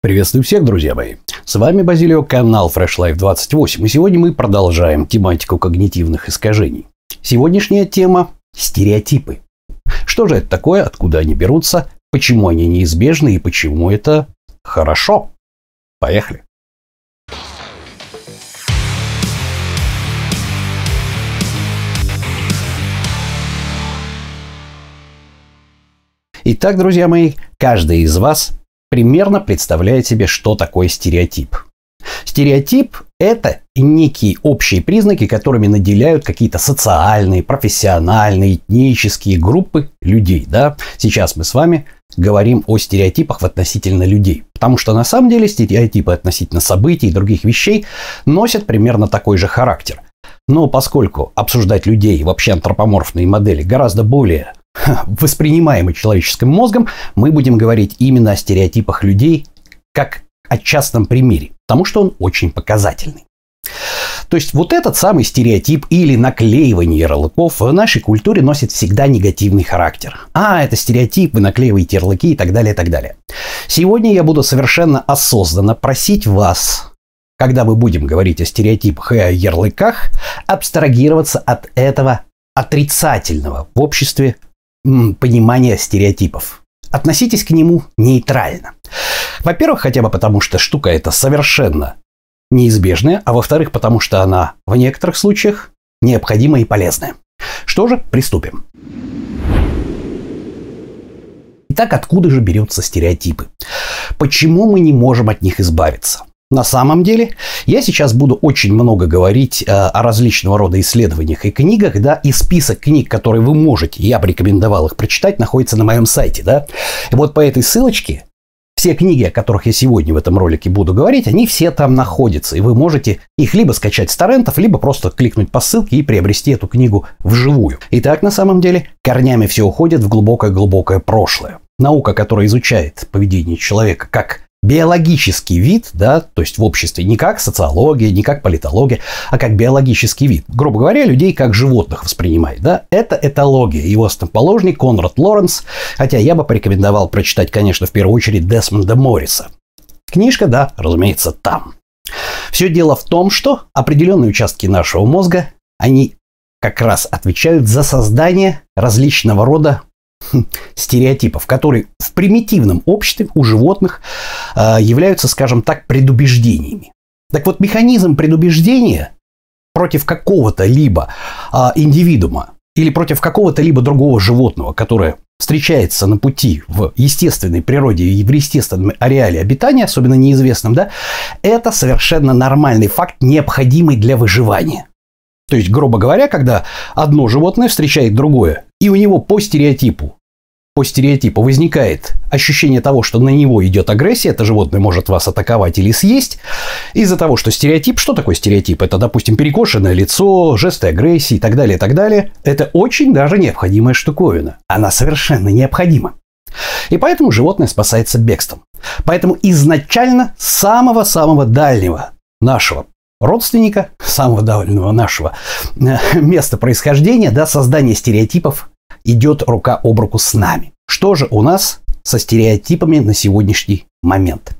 Приветствую всех, друзья мои. С вами Базилио, канал Fresh Life 28. И сегодня мы продолжаем тематику когнитивных искажений. Сегодняшняя тема – стереотипы. Что же это такое, откуда они берутся, почему они неизбежны и почему это хорошо? Поехали. Итак, друзья мои, каждый из вас примерно представляет себе, что такое стереотип. Стереотип – это некие общие признаки, которыми наделяют какие-то социальные, профессиональные, этнические группы людей. Да? Сейчас мы с вами говорим о стереотипах относительно людей. Потому что на самом деле стереотипы относительно событий и других вещей носят примерно такой же характер. Но поскольку обсуждать людей, вообще антропоморфные модели, гораздо более воспринимаемый человеческим мозгом, мы будем говорить именно о стереотипах людей как о частном примере, потому что он очень показательный. То есть вот этот самый стереотип или наклеивание ярлыков в нашей культуре носит всегда негативный характер. А, это стереотип, вы наклеиваете ярлыки и так далее, и так далее. Сегодня я буду совершенно осознанно просить вас, когда мы будем говорить о стереотипах и о ярлыках, абстрагироваться от этого отрицательного в обществе понимания стереотипов. Относитесь к нему нейтрально. Во-первых, хотя бы потому, что штука эта совершенно неизбежная, а во-вторых, потому что она в некоторых случаях необходима и полезная. Что же, приступим. Итак, откуда же берутся стереотипы? Почему мы не можем от них избавиться? На самом деле, я сейчас буду очень много говорить э, о различного рода исследованиях и книгах, да, и список книг, которые вы можете, я бы рекомендовал их прочитать, находится на моем сайте, да. И вот по этой ссылочке все книги, о которых я сегодня в этом ролике буду говорить, они все там находятся, и вы можете их либо скачать с торрентов, либо просто кликнуть по ссылке и приобрести эту книгу вживую. Итак, на самом деле, корнями все уходит в глубокое-глубокое прошлое. Наука, которая изучает поведение человека как биологический вид, да, то есть в обществе не как социология, не как политология, а как биологический вид. Грубо говоря, людей как животных воспринимает, да, это этология. Его основоположник Конрад Лоренс, хотя я бы порекомендовал прочитать, конечно, в первую очередь Десмонда Морриса. Книжка, да, разумеется, там. Все дело в том, что определенные участки нашего мозга, они как раз отвечают за создание различного рода стереотипов, которые в примитивном обществе у животных э, являются, скажем так, предубеждениями. Так вот, механизм предубеждения против какого-то либо э, индивидуума или против какого-то либо другого животного, которое встречается на пути в естественной природе и в естественном ареале обитания, особенно неизвестном, да, это совершенно нормальный факт, необходимый для выживания. То есть, грубо говоря, когда одно животное встречает другое, и у него по стереотипу по стереотипу возникает ощущение того, что на него идет агрессия, это животное может вас атаковать или съесть, из-за того, что стереотип, что такое стереотип? Это, допустим, перекошенное лицо, жесты агрессии и так далее, и так далее. Это очень даже необходимая штуковина. Она совершенно необходима. И поэтому животное спасается бегством. Поэтому изначально самого-самого дальнего нашего родственника, самого дальнего нашего э, места происхождения, да, создание стереотипов идет рука об руку с нами. Что же у нас со стереотипами на сегодняшний момент?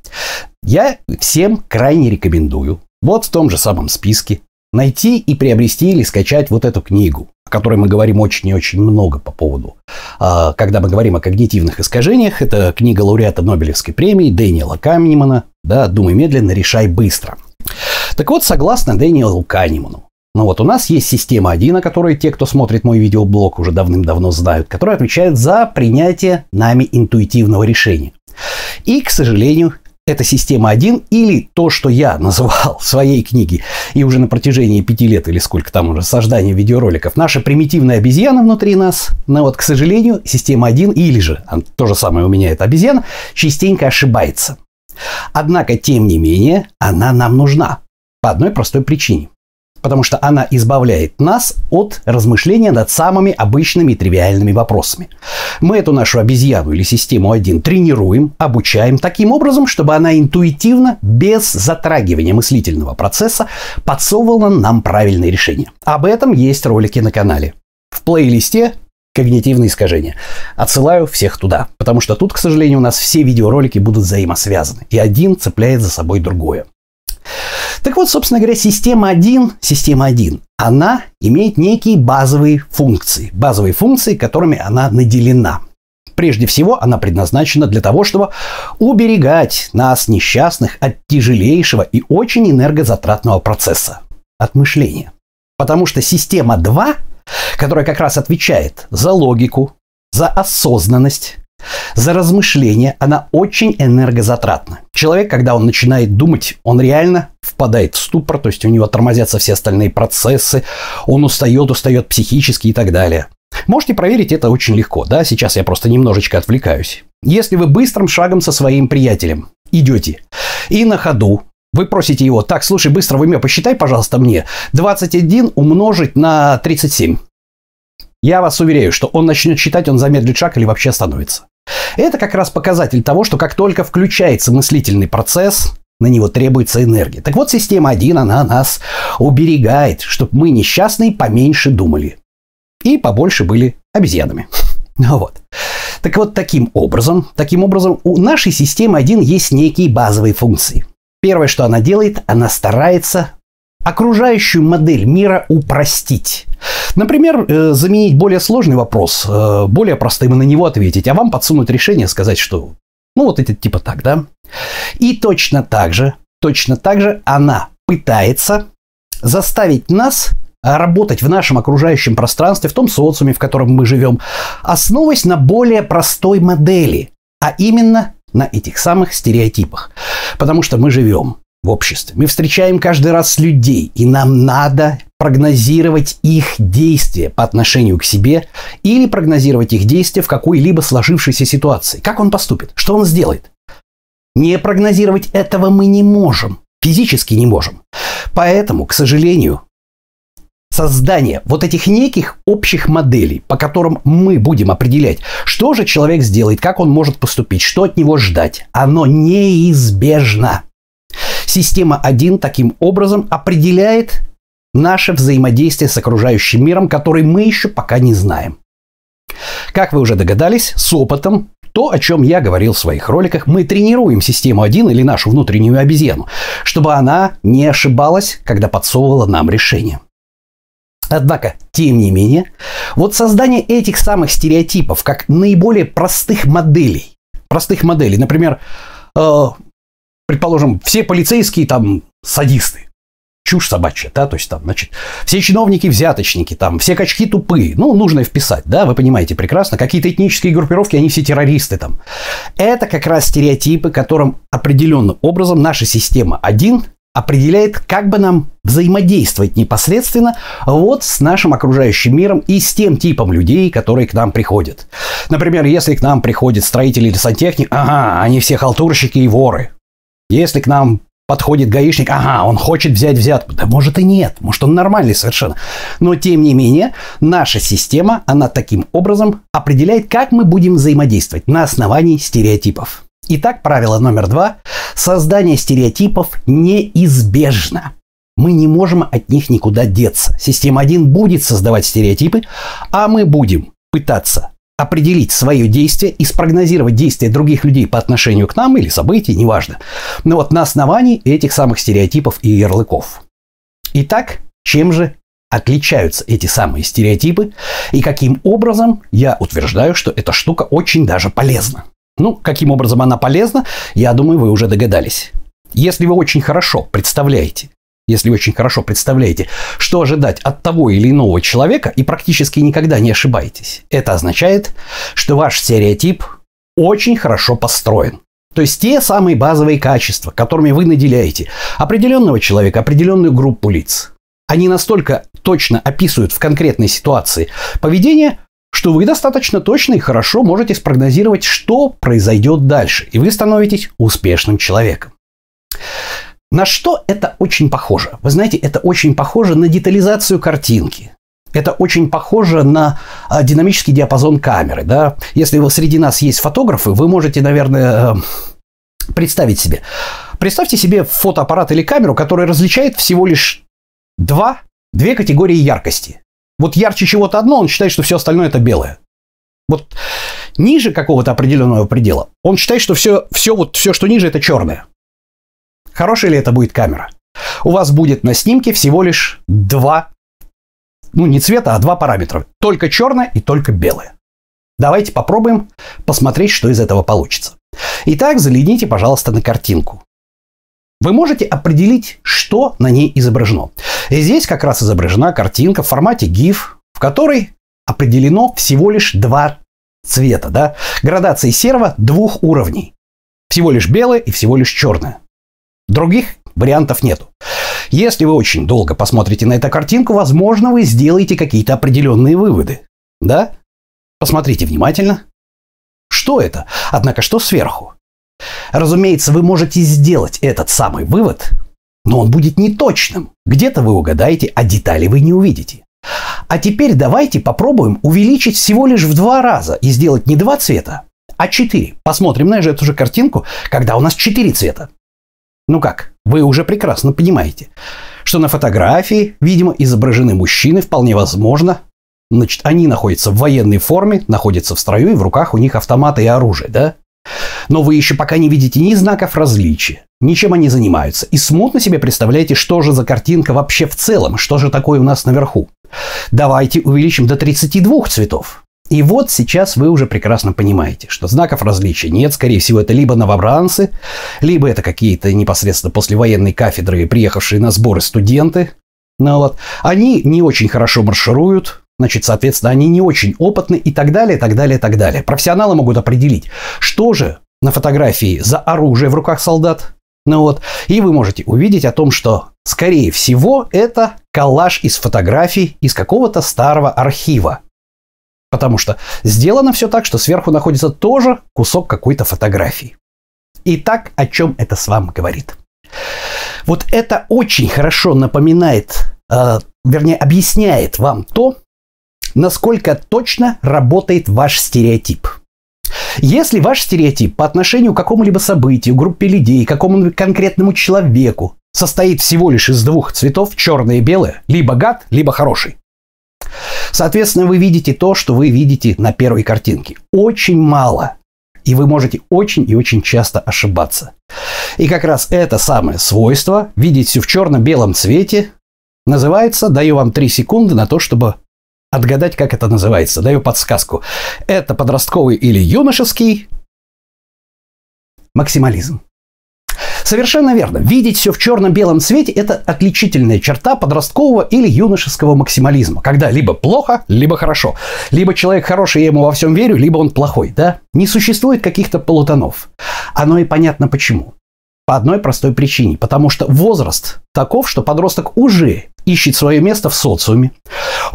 Я всем крайне рекомендую вот в том же самом списке найти и приобрести или скачать вот эту книгу, о которой мы говорим очень и очень много по поводу. А, когда мы говорим о когнитивных искажениях, это книга лауреата Нобелевской премии Дэниела Канемана да, «Думай медленно, решай быстро». Так вот, согласно Дэниелу Канеману, но вот у нас есть система 1, о которой те, кто смотрит мой видеоблог, уже давным-давно знают, которая отвечает за принятие нами интуитивного решения. И, к сожалению, эта система 1 или то, что я называл в своей книге и уже на протяжении пяти лет или сколько там уже создания видеороликов, наша примитивная обезьяна внутри нас, но вот, к сожалению, система 1 или же, а, то же самое у меня это обезьяна, частенько ошибается. Однако, тем не менее, она нам нужна. По одной простой причине потому что она избавляет нас от размышления над самыми обычными и тривиальными вопросами. Мы эту нашу обезьяну или систему 1 тренируем, обучаем таким образом, чтобы она интуитивно, без затрагивания мыслительного процесса, подсовывала нам правильные решения. Об этом есть ролики на канале. В плейлисте когнитивные искажения. Отсылаю всех туда, потому что тут, к сожалению, у нас все видеоролики будут взаимосвязаны, и один цепляет за собой другое. Так вот, собственно говоря, система 1, система 1, она имеет некие базовые функции, базовые функции, которыми она наделена. Прежде всего, она предназначена для того, чтобы уберегать нас, несчастных, от тяжелейшего и очень энергозатратного процесса – от мышления. Потому что система 2, которая как раз отвечает за логику, за осознанность, за размышление, она очень энергозатратна. Человек, когда он начинает думать, он реально впадает в ступор, то есть у него тормозятся все остальные процессы, он устает, устает психически и так далее. Можете проверить это очень легко, да, сейчас я просто немножечко отвлекаюсь. Если вы быстрым шагом со своим приятелем идете и на ходу вы просите его, так, слушай, быстро в имя посчитай, пожалуйста, мне 21 умножить на 37. Я вас уверяю, что он начнет считать, он замедлит шаг или вообще остановится. Это как раз показатель того, что как только включается мыслительный процесс, на него требуется энергия. Так вот, система 1, она нас уберегает, чтобы мы несчастные поменьше думали и побольше были обезьянами. Ну вот. Так вот, таким образом, таким образом, у нашей системы один есть некие базовые функции. Первое, что она делает, она старается окружающую модель мира упростить. Например, э, заменить более сложный вопрос, э, более простым и на него ответить, а вам подсунуть решение, сказать, что ну вот это типа так, да? И точно так же, точно так же она пытается заставить нас работать в нашем окружающем пространстве, в том социуме, в котором мы живем, основываясь на более простой модели, а именно на этих самых стереотипах. Потому что мы живем в обществе. Мы встречаем каждый раз людей, и нам надо прогнозировать их действия по отношению к себе или прогнозировать их действия в какой-либо сложившейся ситуации. Как он поступит? Что он сделает? Не прогнозировать этого мы не можем. Физически не можем. Поэтому, к сожалению, создание вот этих неких общих моделей, по которым мы будем определять, что же человек сделает, как он может поступить, что от него ждать, оно неизбежно. Система 1 таким образом определяет наше взаимодействие с окружающим миром, который мы еще пока не знаем. Как вы уже догадались, с опытом то, о чем я говорил в своих роликах, мы тренируем систему 1 или нашу внутреннюю обезьяну, чтобы она не ошибалась, когда подсовывала нам решение. Однако, тем не менее, вот создание этих самых стереотипов как наиболее простых моделей, простых моделей, например, э, предположим, все полицейские там садисты, чушь собачья, да, то есть там, значит, все чиновники взяточники, там, все качки тупые, ну, нужно вписать, да, вы понимаете прекрасно, какие-то этнические группировки, они все террористы там. Это как раз стереотипы, которым определенным образом наша система один определяет, как бы нам взаимодействовать непосредственно вот с нашим окружающим миром и с тем типом людей, которые к нам приходят. Например, если к нам приходит строитель или сантехник, ага, они все халтурщики и воры. Если к нам подходит гаишник, ага, он хочет взять взятку. Да может и нет, может он нормальный совершенно. Но тем не менее, наша система, она таким образом определяет, как мы будем взаимодействовать на основании стереотипов. Итак, правило номер два. Создание стереотипов неизбежно. Мы не можем от них никуда деться. Система 1 будет создавать стереотипы, а мы будем пытаться определить свое действие и спрогнозировать действия других людей по отношению к нам или событий, неважно. Но вот на основании этих самых стереотипов и ярлыков. Итак, чем же отличаются эти самые стереотипы и каким образом я утверждаю, что эта штука очень даже полезна. Ну, каким образом она полезна, я думаю, вы уже догадались. Если вы очень хорошо представляете, если очень хорошо представляете, что ожидать от того или иного человека и практически никогда не ошибаетесь, это означает, что ваш стереотип очень хорошо построен. То есть те самые базовые качества, которыми вы наделяете определенного человека, определенную группу лиц, они настолько точно описывают в конкретной ситуации поведение, что вы достаточно точно и хорошо можете спрогнозировать, что произойдет дальше, и вы становитесь успешным человеком. На что это очень похоже? Вы знаете, это очень похоже на детализацию картинки. Это очень похоже на а, динамический диапазон камеры. Да? Если вы, среди нас есть фотографы, вы можете, наверное, э, представить себе. Представьте себе фотоаппарат или камеру, который различает всего лишь два, две категории яркости. Вот ярче чего-то одно, он считает, что все остальное это белое. Вот ниже какого-то определенного предела, он считает, что все, все, вот, все, что ниже, это черное. Хорошая ли это будет камера? У вас будет на снимке всего лишь два, ну не цвета, а два параметра. Только черное и только белое. Давайте попробуем посмотреть, что из этого получится. Итак, заледните, пожалуйста, на картинку. Вы можете определить, что на ней изображено. И здесь как раз изображена картинка в формате GIF, в которой определено всего лишь два цвета. Да? Градации серого двух уровней. Всего лишь белое и всего лишь черное. Других вариантов нету. Если вы очень долго посмотрите на эту картинку, возможно, вы сделаете какие-то определенные выводы. Да? Посмотрите внимательно. Что это? Однако что сверху? Разумеется, вы можете сделать этот самый вывод, но он будет неточным. Где-то вы угадаете, а детали вы не увидите. А теперь давайте попробуем увеличить всего лишь в два раза и сделать не два цвета, а четыре. Посмотрим на эту же картинку, когда у нас четыре цвета. Ну как, вы уже прекрасно понимаете, что на фотографии, видимо, изображены мужчины, вполне возможно. Значит, они находятся в военной форме, находятся в строю, и в руках у них автоматы и оружие, да? Но вы еще пока не видите ни знаков различия, ничем они занимаются, и смутно себе представляете, что же за картинка вообще в целом, что же такое у нас наверху. Давайте увеличим до 32 цветов. И вот сейчас вы уже прекрасно понимаете, что знаков различия нет. Скорее всего, это либо новобранцы, либо это какие-то непосредственно после военной кафедры приехавшие на сборы студенты. Ну вот. Они не очень хорошо маршируют, Значит, соответственно, они не очень опытны и так далее, так далее, так далее. Профессионалы могут определить, что же на фотографии за оружие в руках солдат. Ну вот, и вы можете увидеть о том, что, скорее всего, это коллаж из фотографий из какого-то старого архива. Потому что сделано все так, что сверху находится тоже кусок какой-то фотографии. Итак, о чем это с вами говорит? Вот это очень хорошо напоминает, э, вернее, объясняет вам то, насколько точно работает ваш стереотип. Если ваш стереотип по отношению к какому-либо событию, группе людей, какому-нибудь конкретному человеку состоит всего лишь из двух цветов, черное и белое, либо гад, либо хороший. Соответственно, вы видите то, что вы видите на первой картинке. Очень мало. И вы можете очень и очень часто ошибаться. И как раз это самое свойство, видеть все в черно-белом цвете, называется, даю вам 3 секунды на то, чтобы отгадать, как это называется. Даю подсказку. Это подростковый или юношеский максимализм. Совершенно верно. Видеть все в черно-белом цвете – это отличительная черта подросткового или юношеского максимализма. Когда либо плохо, либо хорошо. Либо человек хороший, я ему во всем верю, либо он плохой. Да? Не существует каких-то полутонов. Оно и понятно почему. По одной простой причине. Потому что возраст таков, что подросток уже ищет свое место в социуме.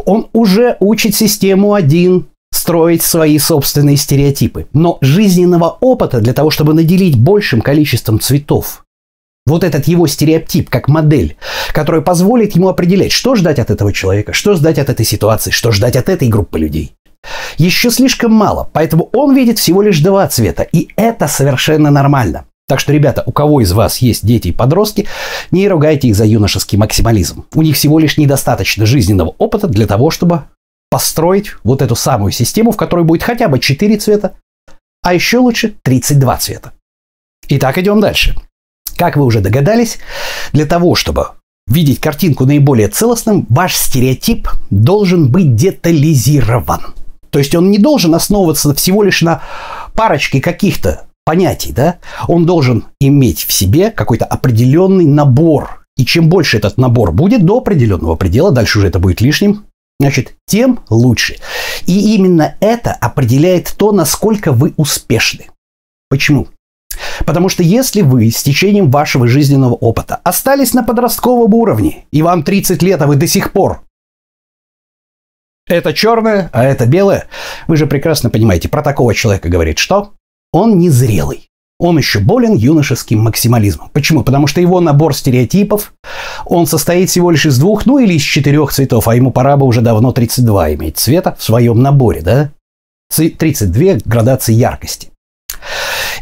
Он уже учит систему один строить свои собственные стереотипы. Но жизненного опыта для того, чтобы наделить большим количеством цветов, вот этот его стереотип как модель, которая позволит ему определять, что ждать от этого человека, что ждать от этой ситуации, что ждать от этой группы людей. Еще слишком мало, поэтому он видит всего лишь два цвета, и это совершенно нормально. Так что, ребята, у кого из вас есть дети и подростки, не ругайте их за юношеский максимализм. У них всего лишь недостаточно жизненного опыта для того, чтобы построить вот эту самую систему, в которой будет хотя бы 4 цвета, а еще лучше 32 цвета. Итак, идем дальше. Как вы уже догадались, для того, чтобы видеть картинку наиболее целостным, ваш стереотип должен быть детализирован. То есть он не должен основываться всего лишь на парочке каких-то понятий, да, он должен иметь в себе какой-то определенный набор. И чем больше этот набор будет до определенного предела, дальше уже это будет лишним, значит, тем лучше. И именно это определяет то, насколько вы успешны. Почему? Потому что если вы с течением вашего жизненного опыта остались на подростковом уровне, и вам 30 лет, а вы до сих пор это черное, а это белое, вы же прекрасно понимаете, про такого человека говорит что? Он незрелый. Он еще болен юношеским максимализмом. Почему? Потому что его набор стереотипов, он состоит всего лишь из двух, ну или из четырех цветов, а ему пора бы уже давно 32 иметь цвета в своем наборе, да? 32 градации яркости.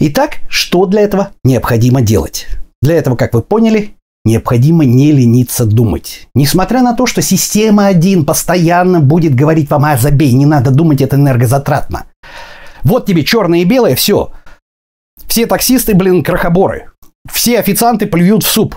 Итак, что для этого необходимо делать? Для этого, как вы поняли, необходимо не лениться думать. Несмотря на то, что система 1 постоянно будет говорить вам, а забей, не надо думать, это энергозатратно – Вот тебе черное и белое, все. Все таксисты, блин, крохоборы. Все официанты плюют в суп.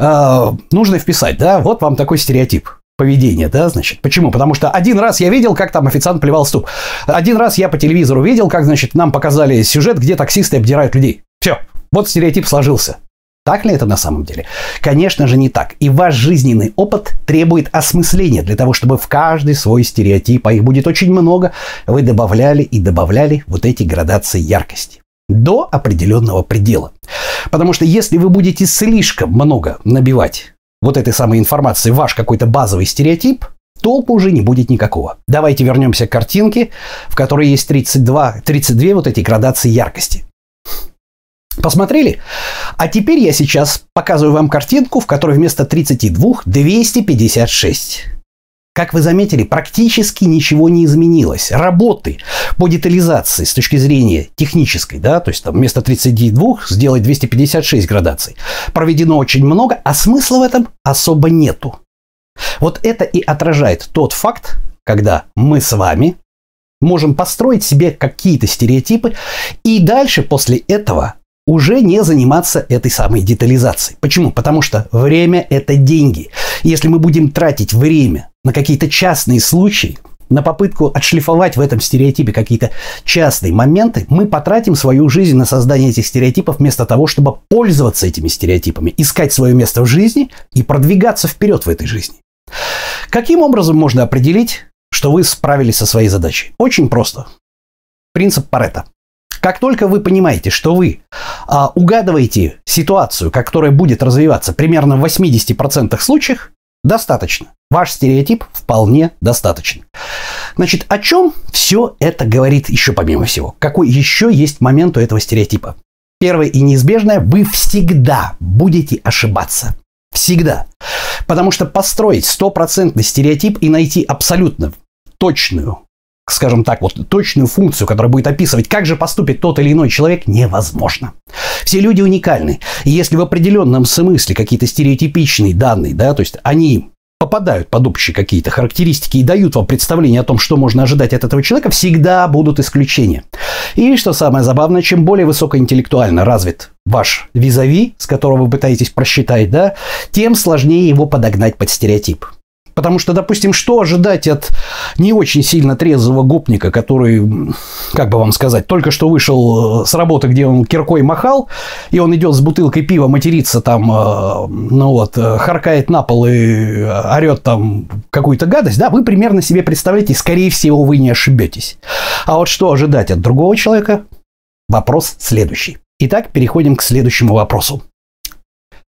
А, нужно вписать, да, вот вам такой стереотип поведения, да, значит. Почему? Потому что один раз я видел, как там официант плевал в суп. Один раз я по телевизору видел, как, значит, нам показали сюжет, где таксисты обдирают людей. Все, вот стереотип сложился. Так ли это на самом деле? Конечно же не так. И ваш жизненный опыт требует осмысления для того, чтобы в каждый свой стереотип, а их будет очень много, вы добавляли и добавляли вот эти градации яркости до определенного предела. Потому что если вы будете слишком много набивать вот этой самой информации ваш какой-то базовый стереотип, толку уже не будет никакого. Давайте вернемся к картинке, в которой есть 32, 32 вот эти градации яркости. Посмотрели? А теперь я сейчас показываю вам картинку, в которой вместо 32 256. Как вы заметили, практически ничего не изменилось. Работы по детализации с точки зрения технической, да, то есть там вместо 32 сделать 256 градаций, проведено очень много, а смысла в этом особо нету. Вот это и отражает тот факт, когда мы с вами можем построить себе какие-то стереотипы и дальше после этого уже не заниматься этой самой детализацией. Почему? Потому что время – это деньги. Если мы будем тратить время на какие-то частные случаи, на попытку отшлифовать в этом стереотипе какие-то частные моменты, мы потратим свою жизнь на создание этих стереотипов вместо того, чтобы пользоваться этими стереотипами, искать свое место в жизни и продвигаться вперед в этой жизни. Каким образом можно определить, что вы справились со своей задачей? Очень просто. Принцип Паретта. Как только вы понимаете, что вы а, угадываете ситуацию, которая будет развиваться примерно в 80% случаев, достаточно. Ваш стереотип вполне достаточен. Значит, о чем все это говорит еще помимо всего? Какой еще есть момент у этого стереотипа? Первое и неизбежное, вы всегда будете ошибаться. Всегда. Потому что построить стопроцентный стереотип и найти абсолютно точную скажем так, вот точную функцию, которая будет описывать, как же поступит тот или иной человек, невозможно. Все люди уникальны. И если в определенном смысле какие-то стереотипичные данные, да, то есть они попадают под общие какие-то характеристики и дают вам представление о том, что можно ожидать от этого человека, всегда будут исключения. И что самое забавное, чем более высокоинтеллектуально развит ваш визави, с которого вы пытаетесь просчитать, да, тем сложнее его подогнать под стереотип. Потому что, допустим, что ожидать от не очень сильно трезвого гопника, который, как бы вам сказать, только что вышел э, с работы, где он киркой махал, и он идет с бутылкой пива материться там, э, ну вот, э, харкает на пол и орет там какую-то гадость, да, вы примерно себе представляете, скорее всего, вы не ошибетесь. А вот что ожидать от другого человека? Вопрос следующий. Итак, переходим к следующему вопросу.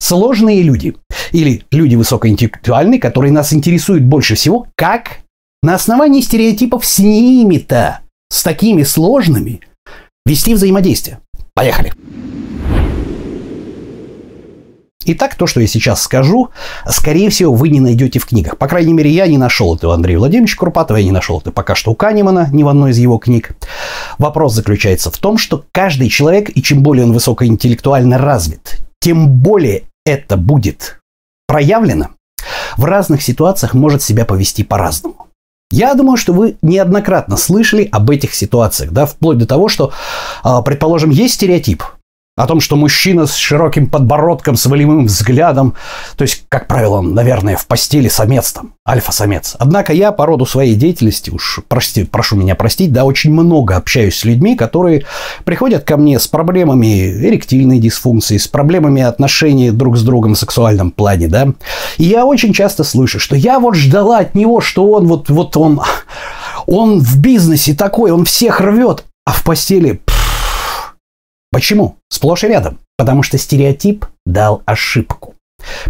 Сложные люди или люди высокоинтеллектуальные, которые нас интересуют больше всего, как на основании стереотипов с ними-то, с такими сложными, вести взаимодействие. Поехали! Итак, то, что я сейчас скажу, скорее всего, вы не найдете в книгах. По крайней мере, я не нашел это у Андрея Владимировича Курпатова, я не нашел это пока что у Канемана, ни в одной из его книг. Вопрос заключается в том, что каждый человек, и чем более он высокоинтеллектуально развит, тем более это будет проявлено, в разных ситуациях может себя повести по-разному. Я думаю, что вы неоднократно слышали об этих ситуациях, да, вплоть до того, что, а, предположим, есть стереотип, о том, что мужчина с широким подбородком, с волевым взглядом, то есть, как правило, он, наверное, в постели самец там, альфа-самец. Однако я по роду своей деятельности, уж прости, прошу меня простить, да, очень много общаюсь с людьми, которые приходят ко мне с проблемами эректильной дисфункции, с проблемами отношений друг с другом в сексуальном плане, да. И я очень часто слышу, что я вот ждала от него, что он вот, вот он, он в бизнесе такой, он всех рвет, а в постели Почему? Сплошь и рядом. Потому что стереотип дал ошибку.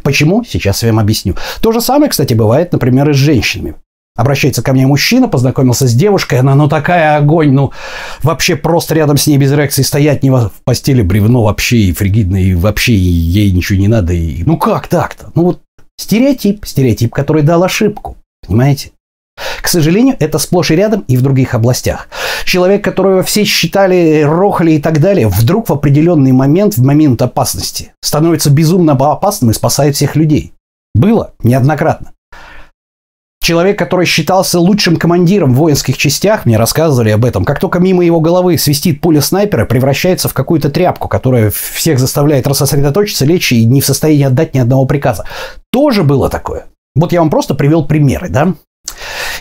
Почему? Сейчас я вам объясню. То же самое, кстати, бывает, например, и с женщинами. Обращается ко мне мужчина, познакомился с девушкой, она ну такая огонь, ну вообще просто рядом с ней без реакции стоять не в постели бревно вообще и фригидно, и вообще ей ничего не надо. И, ну как так-то? Ну вот стереотип, стереотип, который дал ошибку. Понимаете? К сожалению, это сплошь и рядом и в других областях. Человек, которого все считали рохали и так далее, вдруг в определенный момент, в момент опасности, становится безумно опасным и спасает всех людей. Было неоднократно. Человек, который считался лучшим командиром в воинских частях, мне рассказывали об этом, как только мимо его головы свистит пуля снайпера, превращается в какую-то тряпку, которая всех заставляет рассосредоточиться, лечь и не в состоянии отдать ни одного приказа. Тоже было такое. Вот я вам просто привел примеры, да?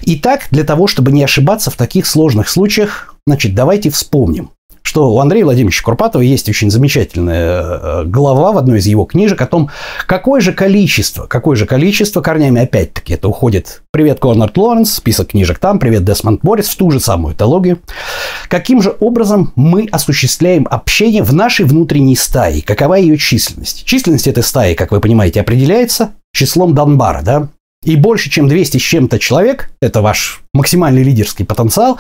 Итак, для того, чтобы не ошибаться в таких сложных случаях, значит, давайте вспомним что у Андрея Владимировича Курпатова есть очень замечательная э, глава в одной из его книжек о том, какое же количество, какое же количество корнями, опять-таки, это уходит «Привет, Конрад Лоренс», список книжек там, «Привет, Десмонд Борис», в ту же самую этологию. Каким же образом мы осуществляем общение в нашей внутренней стае? Какова ее численность? Численность этой стаи, как вы понимаете, определяется числом Донбара, да? И больше, чем 200 с чем-то человек, это ваш максимальный лидерский потенциал,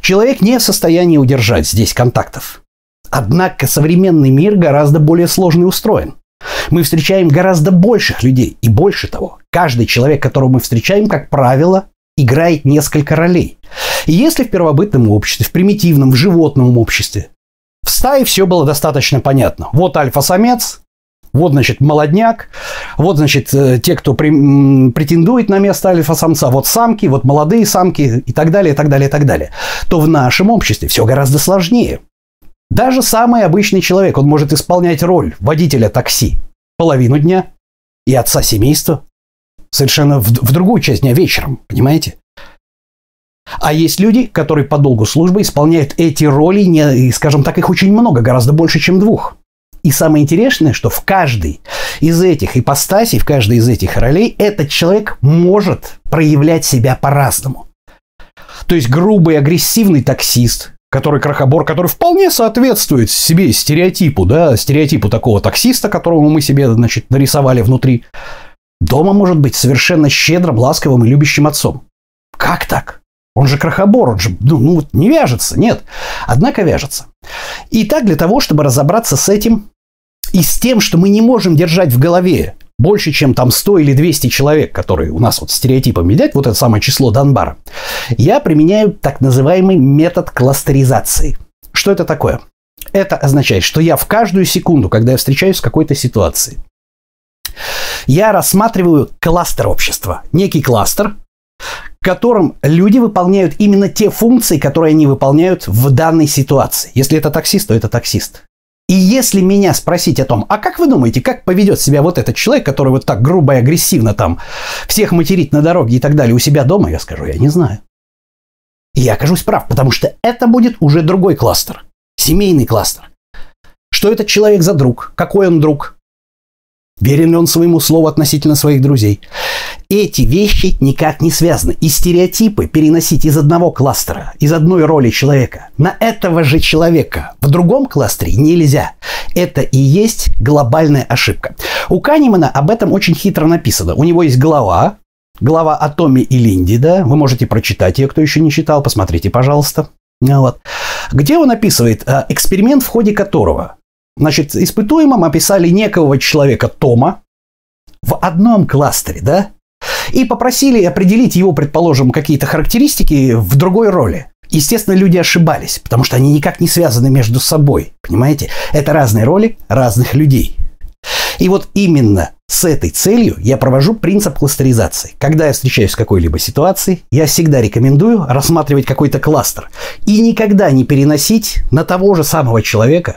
человек не в состоянии удержать здесь контактов. Однако современный мир гораздо более сложный устроен. Мы встречаем гораздо больших людей. И больше того, каждый человек, которого мы встречаем, как правило, играет несколько ролей. И если в первобытном обществе, в примитивном, в животном обществе, в стае все было достаточно понятно. Вот альфа-самец, вот, значит, молодняк, вот, значит, э, те, кто при, претендует на место альфа-самца, вот самки, вот молодые самки и так далее, и так далее, и так далее. То в нашем обществе все гораздо сложнее. Даже самый обычный человек, он может исполнять роль водителя такси половину дня и отца семейства совершенно в, в другую часть дня вечером, понимаете? А есть люди, которые по долгу службы исполняют эти роли, не, скажем так, их очень много, гораздо больше, чем двух. И самое интересное, что в каждой из этих ипостасей, в каждой из этих ролей этот человек может проявлять себя по-разному. То есть грубый, агрессивный таксист, который крохобор, который вполне соответствует себе стереотипу, да, стереотипу такого таксиста, которого мы себе, значит, нарисовали внутри, дома может быть совершенно щедрым, ласковым и любящим отцом. Как так? Он же крохобор, он же ну, ну, не вяжется, нет. Однако вяжется. И так для того, чтобы разобраться с этим, и с тем, что мы не можем держать в голове больше, чем там 100 или 200 человек, которые у нас вот стереотипом едят, вот это самое число Донбара, я применяю так называемый метод кластеризации. Что это такое? Это означает, что я в каждую секунду, когда я встречаюсь с какой-то ситуацией, я рассматриваю кластер общества. Некий кластер, в котором люди выполняют именно те функции, которые они выполняют в данной ситуации. Если это таксист, то это таксист. И если меня спросить о том, а как вы думаете, как поведет себя вот этот человек, который вот так грубо и агрессивно там всех материт на дороге и так далее у себя дома, я скажу, я не знаю. И я окажусь прав, потому что это будет уже другой кластер, семейный кластер. Что этот человек за друг? Какой он друг? Верен ли он своему слову относительно своих друзей? Эти вещи никак не связаны. И стереотипы переносить из одного кластера, из одной роли человека на этого же человека в другом кластере нельзя. Это и есть глобальная ошибка. У Канемана об этом очень хитро написано. У него есть глава, глава о Томе и Линде, да, вы можете прочитать ее, кто еще не читал, посмотрите, пожалуйста. Вот. Где он описывает э, эксперимент, в ходе которого Значит, испытуемым описали некого человека Тома в одном кластере, да? И попросили определить его, предположим, какие-то характеристики в другой роли. Естественно, люди ошибались, потому что они никак не связаны между собой. Понимаете? Это разные роли разных людей. И вот именно с этой целью я провожу принцип кластеризации. Когда я встречаюсь с какой-либо ситуацией, я всегда рекомендую рассматривать какой-то кластер и никогда не переносить на того же самого человека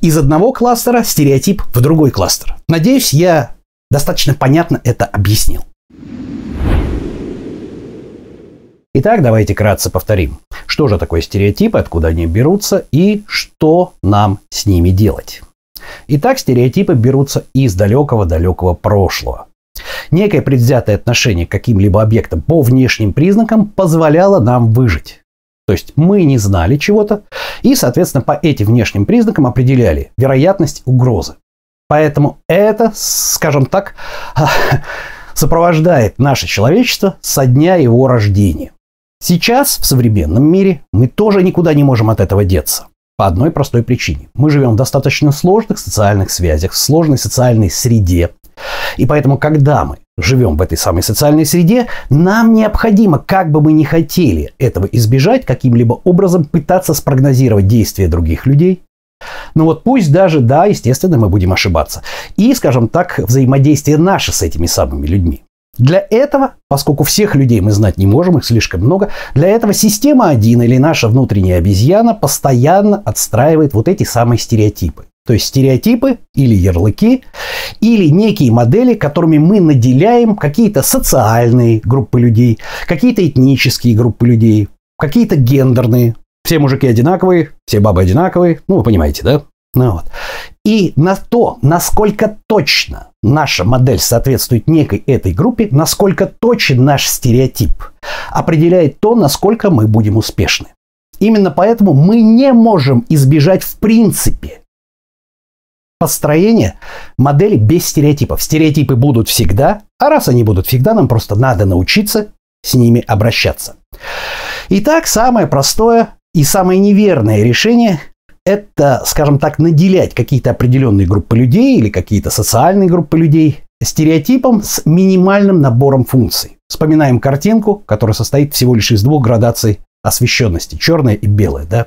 из одного кластера стереотип в другой кластер. Надеюсь, я достаточно понятно это объяснил. Итак, давайте кратко повторим. Что же такое стереотипы, откуда они берутся и что нам с ними делать. Итак, стереотипы берутся из далекого-далекого прошлого. Некое предвзятое отношение к каким-либо объектам по внешним признакам позволяло нам выжить. То есть мы не знали чего-то и, соответственно, по этим внешним признакам определяли вероятность угрозы. Поэтому это, скажем так, сопровождает наше человечество со дня его рождения. Сейчас, в современном мире, мы тоже никуда не можем от этого деться. По одной простой причине. Мы живем в достаточно сложных социальных связях, в сложной социальной среде. И поэтому, когда мы живем в этой самой социальной среде, нам необходимо, как бы мы ни хотели этого избежать, каким-либо образом пытаться спрогнозировать действия других людей. Но вот пусть даже, да, естественно, мы будем ошибаться. И, скажем так, взаимодействие наше с этими самыми людьми. Для этого, поскольку всех людей мы знать не можем, их слишком много, для этого система 1 или наша внутренняя обезьяна постоянно отстраивает вот эти самые стереотипы. То есть стереотипы или ярлыки, или некие модели, которыми мы наделяем какие-то социальные группы людей, какие-то этнические группы людей, какие-то гендерные. Все мужики одинаковые, все бабы одинаковые. Ну, вы понимаете, да? Ну, вот. И на то, насколько точно наша модель соответствует некой этой группе, насколько точен наш стереотип, определяет то, насколько мы будем успешны. Именно поэтому мы не можем избежать в принципе построения модели без стереотипов. Стереотипы будут всегда, а раз они будут всегда, нам просто надо научиться с ними обращаться. Итак, самое простое и самое неверное решение это, скажем так, наделять какие-то определенные группы людей или какие-то социальные группы людей стереотипом с минимальным набором функций. Вспоминаем картинку, которая состоит всего лишь из двух градаций освещенности, черная и белая, да?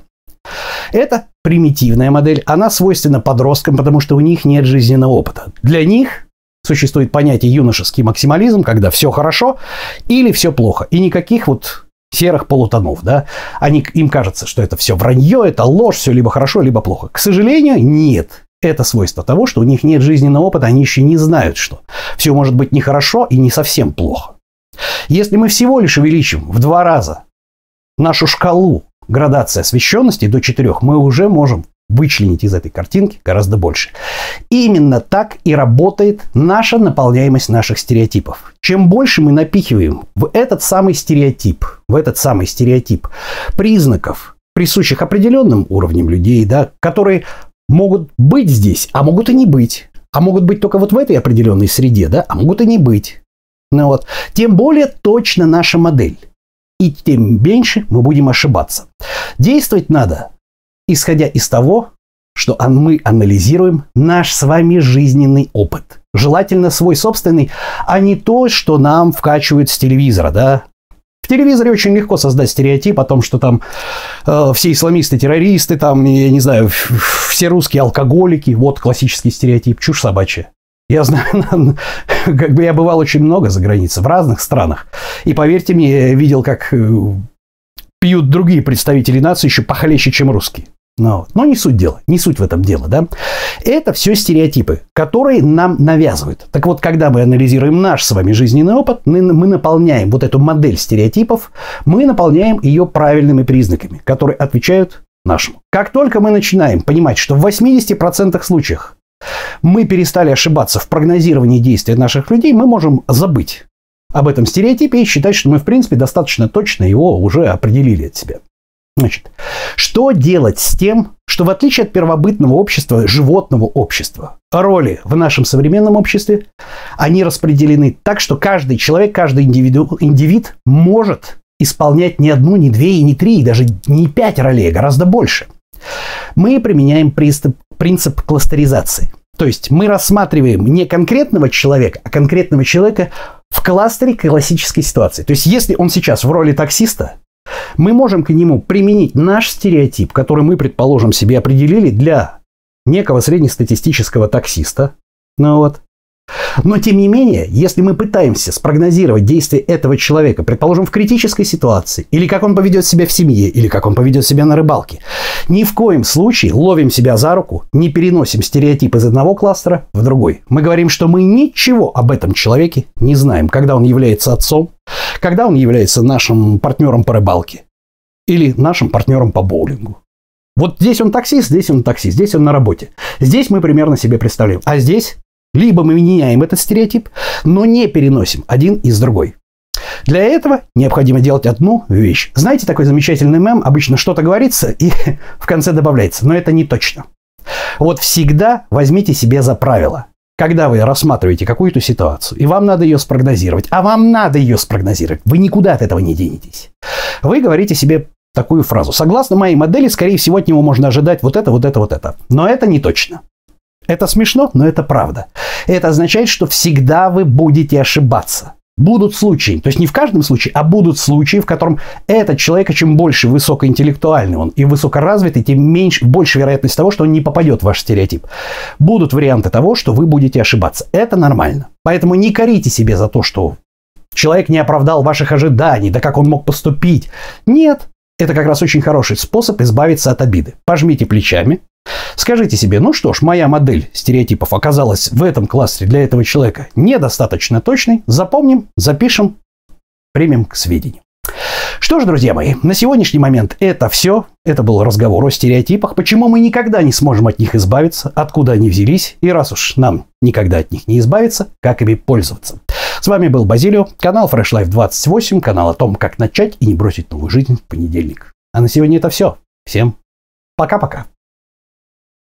Это примитивная модель, она свойственна подросткам, потому что у них нет жизненного опыта. Для них существует понятие юношеский максимализм, когда все хорошо или все плохо, и никаких вот серых полутонов, да, они, им кажется, что это все вранье, это ложь, все либо хорошо, либо плохо. К сожалению, нет. Это свойство того, что у них нет жизненного опыта, они еще не знают, что все может быть нехорошо и не совсем плохо. Если мы всего лишь увеличим в два раза нашу шкалу градации освещенности до 4, мы уже можем вычленить из этой картинки гораздо больше. Именно так и работает наша наполняемость наших стереотипов. Чем больше мы напихиваем в этот самый стереотип, в этот самый стереотип признаков, присущих определенным уровням людей, да, которые могут быть здесь, а могут и не быть. А могут быть только вот в этой определенной среде, да, а могут и не быть. Ну вот. Тем более точно наша модель. И тем меньше мы будем ошибаться. Действовать надо исходя из того, что мы анализируем наш с вами жизненный опыт. Желательно свой собственный, а не то, что нам вкачивают с телевизора, да. В телевизоре очень легко создать стереотип о том, что там э, все исламисты террористы, там, я не знаю, все русские алкоголики. Вот классический стереотип, чушь собачья. Я знаю, как бы я бывал очень много за границей, в разных странах. И поверьте мне, я видел, как э, пьют другие представители нации еще похлеще, чем русские. Но, но не суть дела, не суть в этом дело, да. Это все стереотипы, которые нам навязывают. Так вот, когда мы анализируем наш с вами жизненный опыт, мы, мы наполняем вот эту модель стереотипов, мы наполняем ее правильными признаками, которые отвечают нашему. Как только мы начинаем понимать, что в 80% случаях мы перестали ошибаться в прогнозировании действий наших людей, мы можем забыть об этом стереотипе и считать, что мы, в принципе, достаточно точно его уже определили от себя. Значит, что делать с тем, что в отличие от первобытного общества, животного общества, роли в нашем современном обществе, они распределены так, что каждый человек, каждый индивиду, индивид может исполнять не одну, не две, и не три, и даже не пять ролей, а гораздо больше. Мы применяем принцип, принцип кластеризации. То есть мы рассматриваем не конкретного человека, а конкретного человека в кластере классической ситуации. То есть если он сейчас в роли таксиста, мы можем к нему применить наш стереотип, который мы, предположим, себе определили для некого среднестатистического таксиста. Ну вот. Но тем не менее, если мы пытаемся спрогнозировать действия этого человека, предположим, в критической ситуации, или как он поведет себя в семье, или как он поведет себя на рыбалке, ни в коем случае ловим себя за руку, не переносим стереотип из одного кластера в другой. Мы говорим, что мы ничего об этом человеке не знаем, когда он является отцом, когда он является нашим партнером по рыбалке или нашим партнером по боулингу. Вот здесь он таксист, здесь он таксист, здесь он на работе. Здесь мы примерно себе представляем. А здесь либо мы меняем этот стереотип, но не переносим один из другой. Для этого необходимо делать одну вещь. Знаете, такой замечательный мем, обычно что-то говорится и в конце добавляется, но это не точно. Вот всегда возьмите себе за правило. Когда вы рассматриваете какую-то ситуацию, и вам надо ее спрогнозировать, а вам надо ее спрогнозировать, вы никуда от этого не денетесь. Вы говорите себе такую фразу. Согласно моей модели, скорее всего, от него можно ожидать вот это, вот это, вот это. Но это не точно. Это смешно, но это правда. Это означает, что всегда вы будете ошибаться. Будут случаи, то есть не в каждом случае, а будут случаи, в котором этот человек, чем больше высокоинтеллектуальный он и высокоразвитый, тем меньше, больше вероятность того, что он не попадет в ваш стереотип. Будут варианты того, что вы будете ошибаться. Это нормально. Поэтому не корите себе за то, что Человек не оправдал ваших ожиданий, да как он мог поступить. Нет, это как раз очень хороший способ избавиться от обиды. Пожмите плечами, Скажите себе, ну что ж, моя модель стереотипов оказалась в этом кластере для этого человека недостаточно точной. Запомним, запишем, примем к сведению. Что ж, друзья мои, на сегодняшний момент это все. Это был разговор о стереотипах, почему мы никогда не сможем от них избавиться, откуда они взялись, и раз уж нам никогда от них не избавиться, как ими пользоваться. С вами был Базилио, канал Fresh Life 28, канал о том, как начать и не бросить новую жизнь в понедельник. А на сегодня это все. Всем пока-пока.